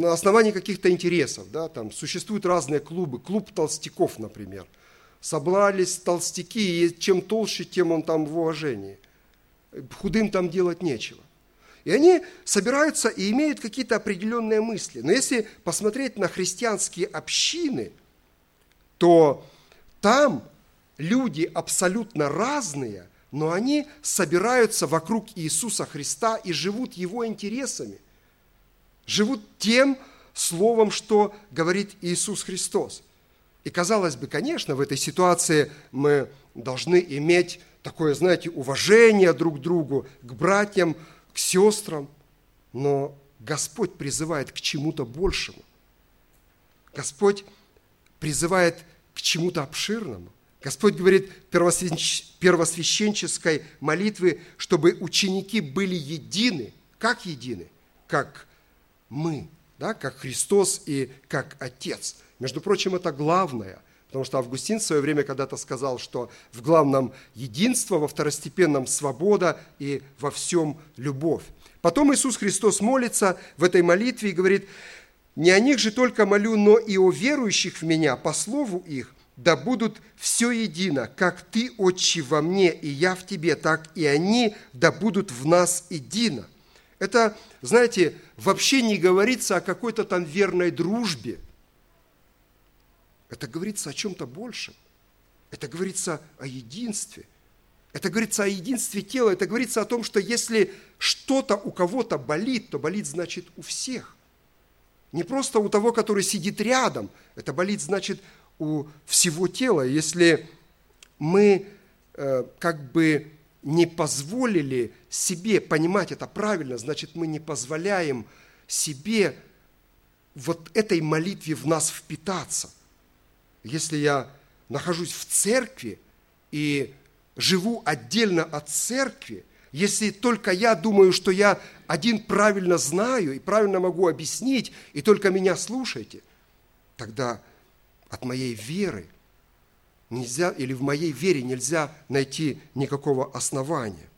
на основании каких-то интересов. Да? Там существуют разные клубы. Клуб толстяков, например. Собрались толстяки, и чем толще, тем он там в уважении. Худым там делать нечего. И они собираются и имеют какие-то определенные мысли. Но если посмотреть на христианские общины, то там люди абсолютно разные, но они собираются вокруг Иисуса Христа и живут Его интересами, живут тем словом, что говорит Иисус Христос. И казалось бы, конечно, в этой ситуации мы должны иметь такое, знаете, уважение друг к другу, к братьям, к сестрам, но Господь призывает к чему-то большему. Господь призывает к чему-то обширному. Господь говорит первосвященческой молитвы, чтобы ученики были едины. Как едины? Как мы, да? как Христос и как Отец. Между прочим, это главное – Потому что Августин в свое время когда-то сказал, что в главном единство, во второстепенном свобода и во всем любовь. Потом Иисус Христос молится в этой молитве и говорит, «Не о них же только молю, но и о верующих в Меня, по слову их, да будут все едино, как Ты, Отче, во мне, и я в Тебе, так и они, да будут в нас едино». Это, знаете, вообще не говорится о какой-то там верной дружбе – это говорится о чем-то большем. Это говорится о единстве. Это говорится о единстве тела. Это говорится о том, что если что-то у кого-то болит, то болит значит у всех. Не просто у того, который сидит рядом. Это болит значит у всего тела. Если мы э, как бы не позволили себе понимать это правильно, значит мы не позволяем себе вот этой молитве в нас впитаться – если я нахожусь в церкви и живу отдельно от церкви, если только я думаю, что я один правильно знаю и правильно могу объяснить, и только меня слушайте, тогда от моей веры нельзя, или в моей вере нельзя найти никакого основания.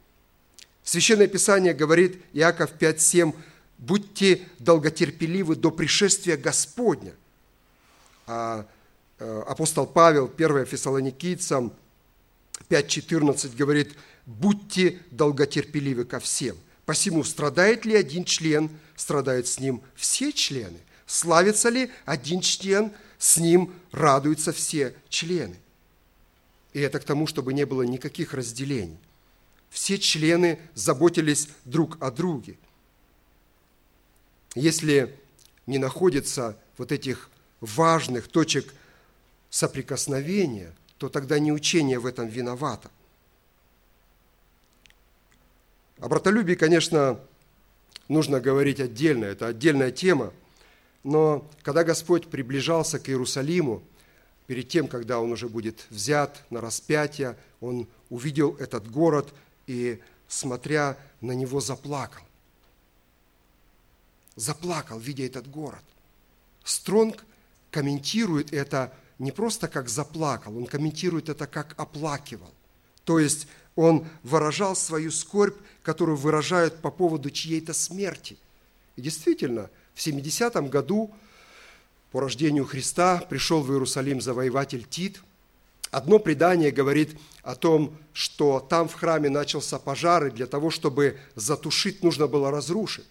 Священное Писание говорит, Иаков 5.7, «Будьте долготерпеливы до пришествия Господня». А апостол Павел, 1 Фессалоникийцам 5.14 говорит, «Будьте долготерпеливы ко всем, посему страдает ли один член, страдают с ним все члены, славится ли один член, с ним радуются все члены». И это к тому, чтобы не было никаких разделений. Все члены заботились друг о друге. Если не находится вот этих важных точек соприкосновения, то тогда не учение в этом виновато. О братолюбии, конечно, нужно говорить отдельно, это отдельная тема, но когда Господь приближался к Иерусалиму, перед тем, когда Он уже будет взят на распятие, Он увидел этот город и, смотря на него, заплакал. Заплакал, видя этот город. Стронг комментирует это не просто как заплакал, он комментирует это как оплакивал. То есть он выражал свою скорбь, которую выражают по поводу чьей-то смерти. И действительно, в 70-м году по рождению Христа пришел в Иерусалим завоеватель Тит. Одно предание говорит о том, что там в храме начался пожар, и для того, чтобы затушить, нужно было разрушить.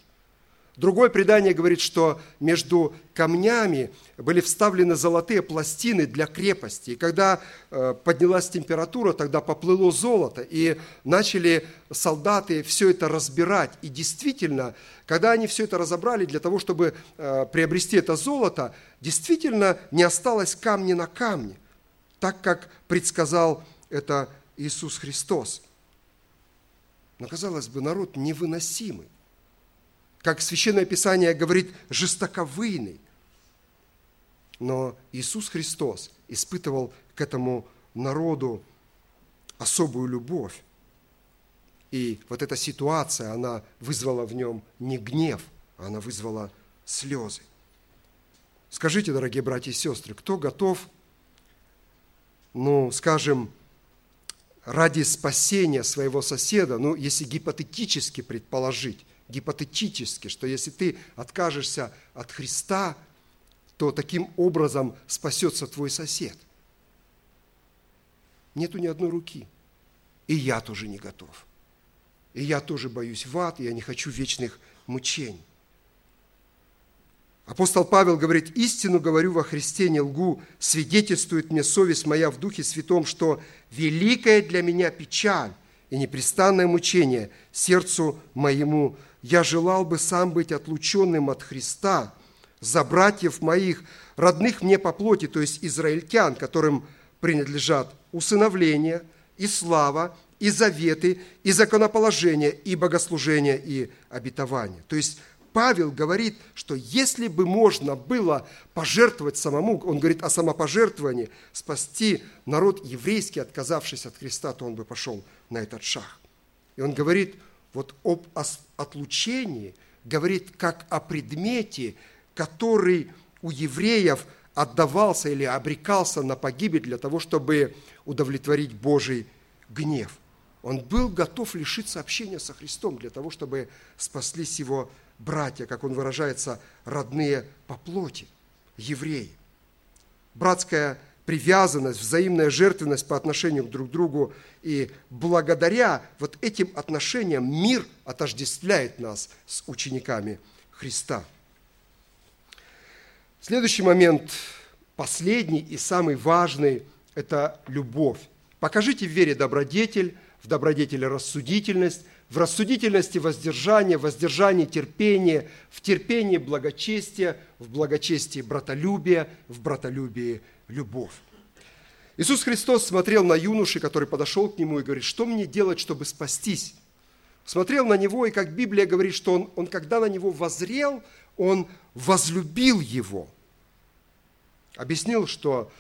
Другое предание говорит, что между камнями были вставлены золотые пластины для крепости. И когда э, поднялась температура, тогда поплыло золото, и начали солдаты все это разбирать. И действительно, когда они все это разобрали для того, чтобы э, приобрести это золото, действительно не осталось камня на камне, так как предсказал это Иисус Христос. Но, казалось бы, народ невыносимый как Священное Писание говорит, жестоковыйный. Но Иисус Христос испытывал к этому народу особую любовь. И вот эта ситуация, она вызвала в нем не гнев, а она вызвала слезы. Скажите, дорогие братья и сестры, кто готов, ну, скажем, ради спасения своего соседа, ну, если гипотетически предположить, гипотетически, что если ты откажешься от Христа, то таким образом спасется твой сосед. Нету ни одной руки. И я тоже не готов. И я тоже боюсь в ад, и я не хочу вечных мучений. Апостол Павел говорит, истину говорю во Христе, не лгу, свидетельствует мне совесть моя в Духе Святом, что великая для меня печаль и непрестанное мучение сердцу моему. Я желал бы сам быть отлученным от Христа за братьев моих, родных мне по плоти, то есть израильтян, которым принадлежат усыновление и слава, и заветы, и законоположение, и богослужение, и обетование. То есть Павел говорит, что если бы можно было пожертвовать самому, он говорит о самопожертвовании, спасти народ еврейский, отказавшись от Христа, то он бы пошел на этот шаг. И он говорит вот об отлучении, говорит как о предмете, который у евреев отдавался или обрекался на погибель для того, чтобы удовлетворить Божий гнев. Он был готов лишиться общения со Христом для того, чтобы спаслись его братья, как он выражается, родные по плоти, евреи. Братская привязанность, взаимная жертвенность по отношению друг к другу. И благодаря вот этим отношениям мир отождествляет нас с учениками Христа. Следующий момент, последний и самый важный, это любовь. Покажите в вере добродетель, в добродетели рассудительность, в рассудительности воздержание, в воздержании терпение, в терпении благочестие, в благочестии братолюбие, в братолюбии любовь. Иисус Христос смотрел на юноши, который подошел к нему и говорит, что мне делать, чтобы спастись? Смотрел на него, и как Библия говорит, что он, он когда на него возрел, он возлюбил его. Объяснил, что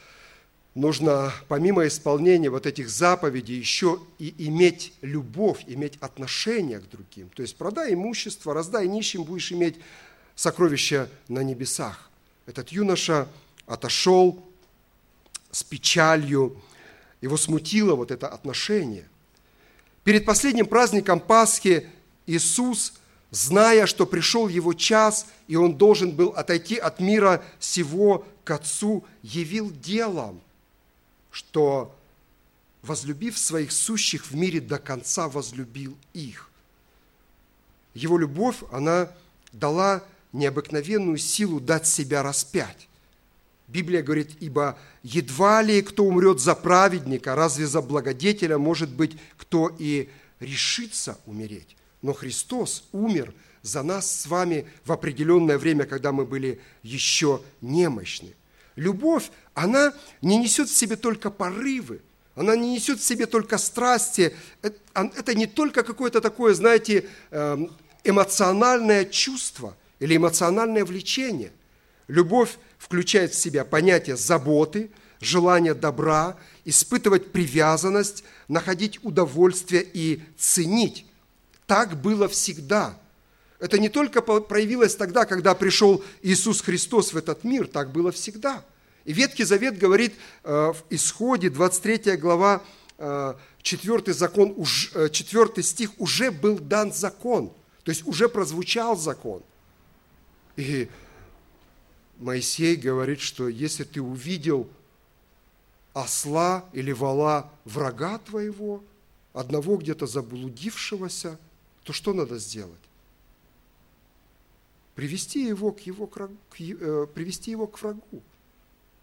нужно помимо исполнения вот этих заповедей еще и иметь любовь, иметь отношение к другим. То есть продай имущество, раздай нищим, будешь иметь сокровища на небесах. Этот юноша отошел с печалью, его смутило вот это отношение. Перед последним праздником Пасхи Иисус, зная, что пришел его час, и он должен был отойти от мира сего к Отцу, явил делом – что, возлюбив своих сущих в мире до конца, возлюбил их. Его любовь, она дала необыкновенную силу дать себя распять. Библия говорит, ибо едва ли кто умрет за праведника, разве за благодетеля может быть кто и решится умереть. Но Христос умер за нас с вами в определенное время, когда мы были еще немощны. Любовь, она не несет в себе только порывы, она не несет в себе только страсти. Это не только какое-то такое, знаете, эм, эмоциональное чувство или эмоциональное влечение. Любовь включает в себя понятие заботы, желание добра, испытывать привязанность, находить удовольствие и ценить. Так было всегда. Это не только проявилось тогда, когда пришел Иисус Христос в этот мир, так было всегда. И Ветхий Завет говорит э, в Исходе, 23 глава, 4, э, закон, 4 э, стих, уже был дан закон, то есть уже прозвучал закон. И Моисей говорит, что если ты увидел осла или вала врага твоего, одного где-то заблудившегося, то что надо сделать? привести его к, его, к, э, привести его к врагу.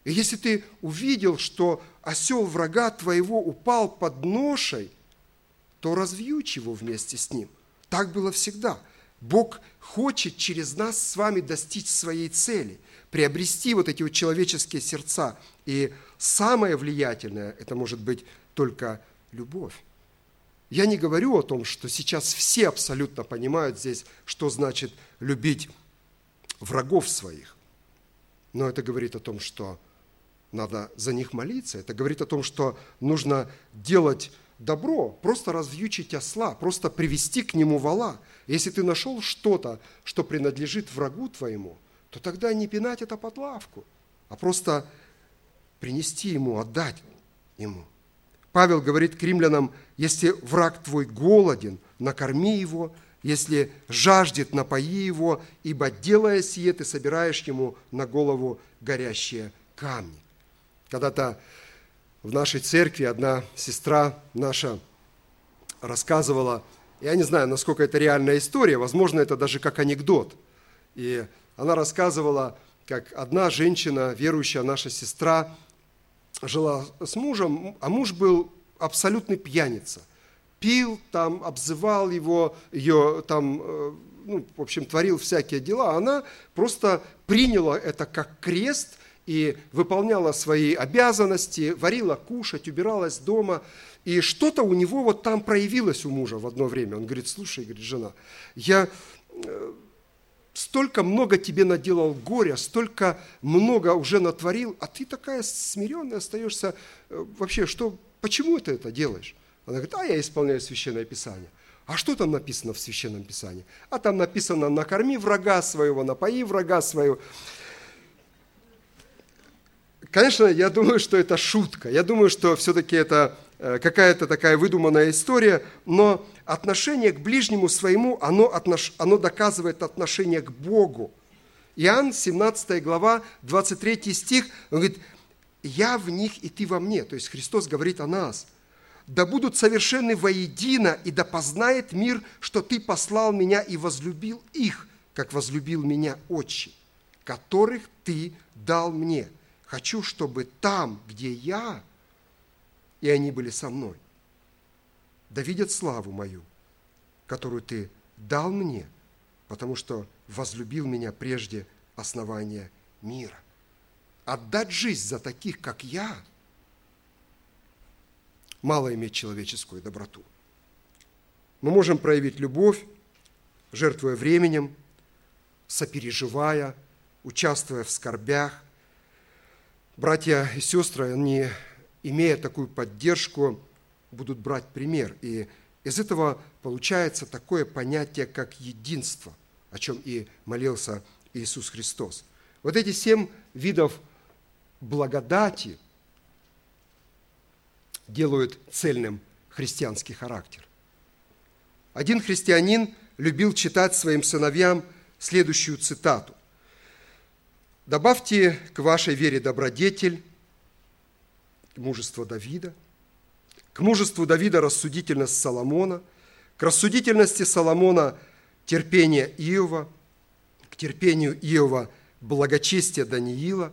И если ты увидел, что осел врага твоего упал под ношей, то развьючь его вместе с ним. Так было всегда. Бог хочет через нас с вами достичь своей цели, приобрести вот эти вот человеческие сердца. И самое влиятельное – это может быть только любовь. Я не говорю о том, что сейчас все абсолютно понимают здесь, что значит любить врагов своих. Но это говорит о том, что надо за них молиться. Это говорит о том, что нужно делать добро, просто развьючить осла, просто привести к нему вала. Если ты нашел что-то, что принадлежит врагу твоему, то тогда не пинать это под лавку, а просто принести ему, отдать ему. Павел говорит к римлянам, если враг твой голоден, накорми его, если жаждет, напои его, ибо делая сие, ты собираешь ему на голову горящие камни. Когда-то в нашей церкви одна сестра наша рассказывала, я не знаю, насколько это реальная история, возможно, это даже как анекдот. И она рассказывала, как одна женщина, верующая наша сестра, жила с мужем, а муж был абсолютный пьяница. Пил там, обзывал его, ее там, э, ну, в общем, творил всякие дела. Она просто приняла это как крест и выполняла свои обязанности, варила кушать, убиралась дома. И что-то у него вот там проявилось у мужа в одно время. Он говорит, слушай, говорит, жена, я э, столько много тебе наделал горя, столько много уже натворил, а ты такая смиренная остаешься. Э, вообще, что, почему ты это делаешь? Она говорит, а я исполняю Священное Писание. А что там написано в Священном Писании? А там написано, накорми врага своего, напои врага своего. Конечно, я думаю, что это шутка. Я думаю, что все-таки это какая-то такая выдуманная история, но отношение к ближнему своему, оно, отнош, оно доказывает отношение к Богу. Иоанн, 17 глава, 23 стих, он говорит, «Я в них, и ты во мне». То есть Христос говорит о нас. «Да будут совершенны воедино, и да познает мир, что ты послал меня и возлюбил их, как возлюбил меня Отче, которых ты дал мне. Хочу, чтобы там, где я, и они были со мной. Да видят славу мою, которую ты дал мне, потому что возлюбил меня прежде основания мира. Отдать жизнь за таких, как я, мало иметь человеческую доброту. Мы можем проявить любовь, жертвуя временем, сопереживая, участвуя в скорбях. Братья и сестры, они имея такую поддержку, будут брать пример. И из этого получается такое понятие, как единство, о чем и молился Иисус Христос. Вот эти семь видов благодати делают цельным христианский характер. Один христианин любил читать своим сыновьям следующую цитату. «Добавьте к вашей вере добродетель, мужество Давида, к мужеству Давида рассудительность Соломона, к рассудительности Соломона терпение Иова, к терпению Иова благочестие Даниила,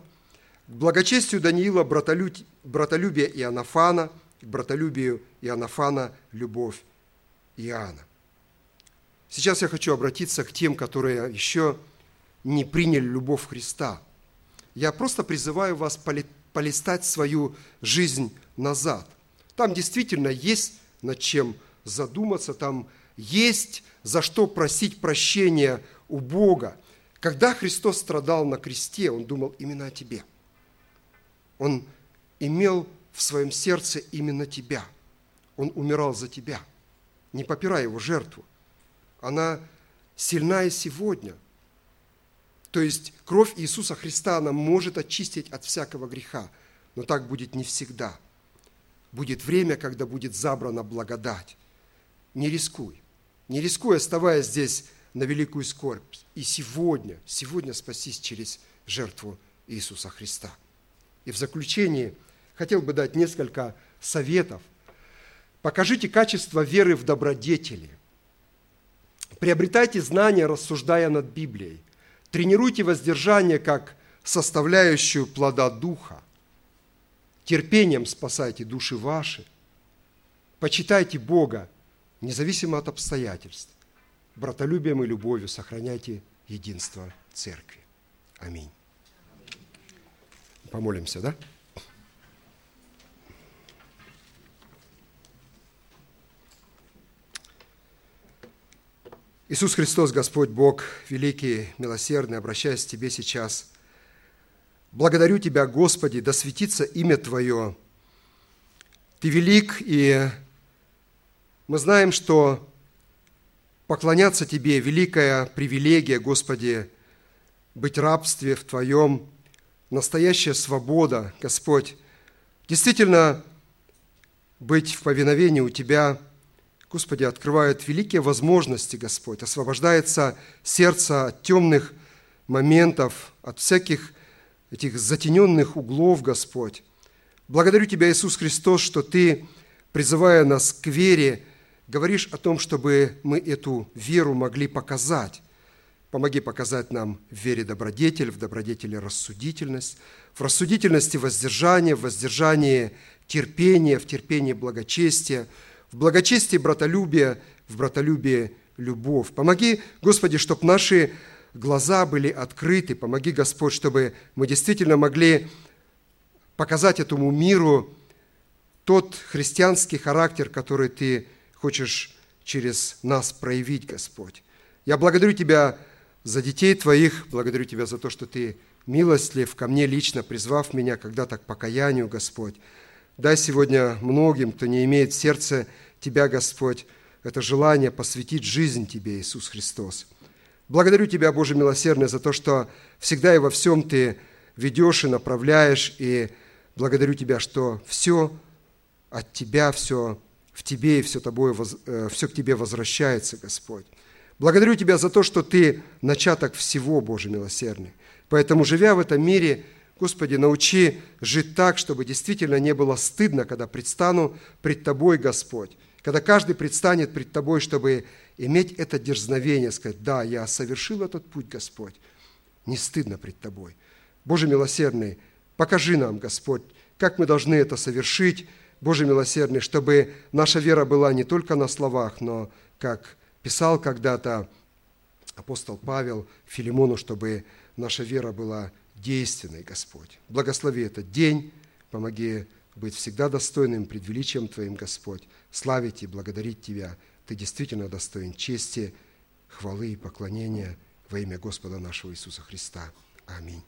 к благочестию Даниила братолюбие Иоаннафана, к братолюбию Иоаннафана любовь Иоанна. Сейчас я хочу обратиться к тем, которые еще не приняли любовь Христа. Я просто призываю вас полистать свою жизнь назад. Там действительно есть над чем задуматься, там есть за что просить прощения у Бога. Когда Христос страдал на кресте, Он думал именно о тебе. Он имел в своем сердце именно тебя. Он умирал за тебя. Не попирай его жертву. Она сильна и сегодня – то есть кровь Иисуса Христа, она может очистить от всякого греха, но так будет не всегда. Будет время, когда будет забрана благодать. Не рискуй. Не рискуй, оставаясь здесь на великую скорбь. И сегодня, сегодня спастись через жертву Иисуса Христа. И в заключение хотел бы дать несколько советов. Покажите качество веры в добродетели. Приобретайте знания, рассуждая над Библией. Тренируйте воздержание как составляющую плода духа. Терпением спасайте души ваши. Почитайте Бога, независимо от обстоятельств. Братолюбием и любовью сохраняйте единство церкви. Аминь. Помолимся, да? Иисус Христос, Господь Бог, великий, милосердный, обращаясь к Тебе сейчас, благодарю Тебя, Господи, да светится имя Твое. Ты велик, и мы знаем, что поклоняться Тебе – великая привилегия, Господи, быть рабстве в Твоем, настоящая свобода, Господь. Действительно, быть в повиновении у Тебя, Господи, открывает великие возможности, Господь. Освобождается сердце от темных моментов, от всяких этих затененных углов, Господь. Благодарю Тебя, Иисус Христос, что Ты, призывая нас к вере, говоришь о том, чтобы мы эту веру могли показать. Помоги показать нам в вере добродетель, в добродетели рассудительность, в рассудительности воздержание, в воздержании терпение, в терпении благочестие, в благочестии братолюбие, в братолюбии любовь. Помоги, Господи, чтобы наши глаза были открыты. Помоги, Господь, чтобы мы действительно могли показать этому миру тот христианский характер, который Ты хочешь через нас проявить, Господь. Я благодарю Тебя за детей Твоих, благодарю Тебя за то, что Ты милостлив ко мне лично, призвав меня когда-то к покаянию, Господь. Дай сегодня многим, кто не имеет в сердце Тебя, Господь, это желание посвятить жизнь Тебе, Иисус Христос. Благодарю Тебя, Боже милосердный, за то, что всегда и во всем Ты ведешь и направляешь, и благодарю Тебя, что все от Тебя, все в Тебе и все, тобой, э, все к Тебе возвращается, Господь. Благодарю Тебя за то, что Ты начаток всего, Боже милосердный. Поэтому, живя в этом мире, Господи, научи жить так, чтобы действительно не было стыдно, когда предстану пред Тобой, Господь. Когда каждый предстанет пред Тобой, чтобы иметь это дерзновение, сказать, да, я совершил этот путь, Господь. Не стыдно пред Тобой. Боже милосердный, покажи нам, Господь, как мы должны это совершить, Боже милосердный, чтобы наша вера была не только на словах, но, как писал когда-то апостол Павел Филимону, чтобы наша вера была действенной, Господь. Благослови этот день, помоги быть всегда достойным пред величием Твоим, Господь, славить и благодарить Тебя. Ты действительно достоин чести, хвалы и поклонения во имя Господа нашего Иисуса Христа. Аминь.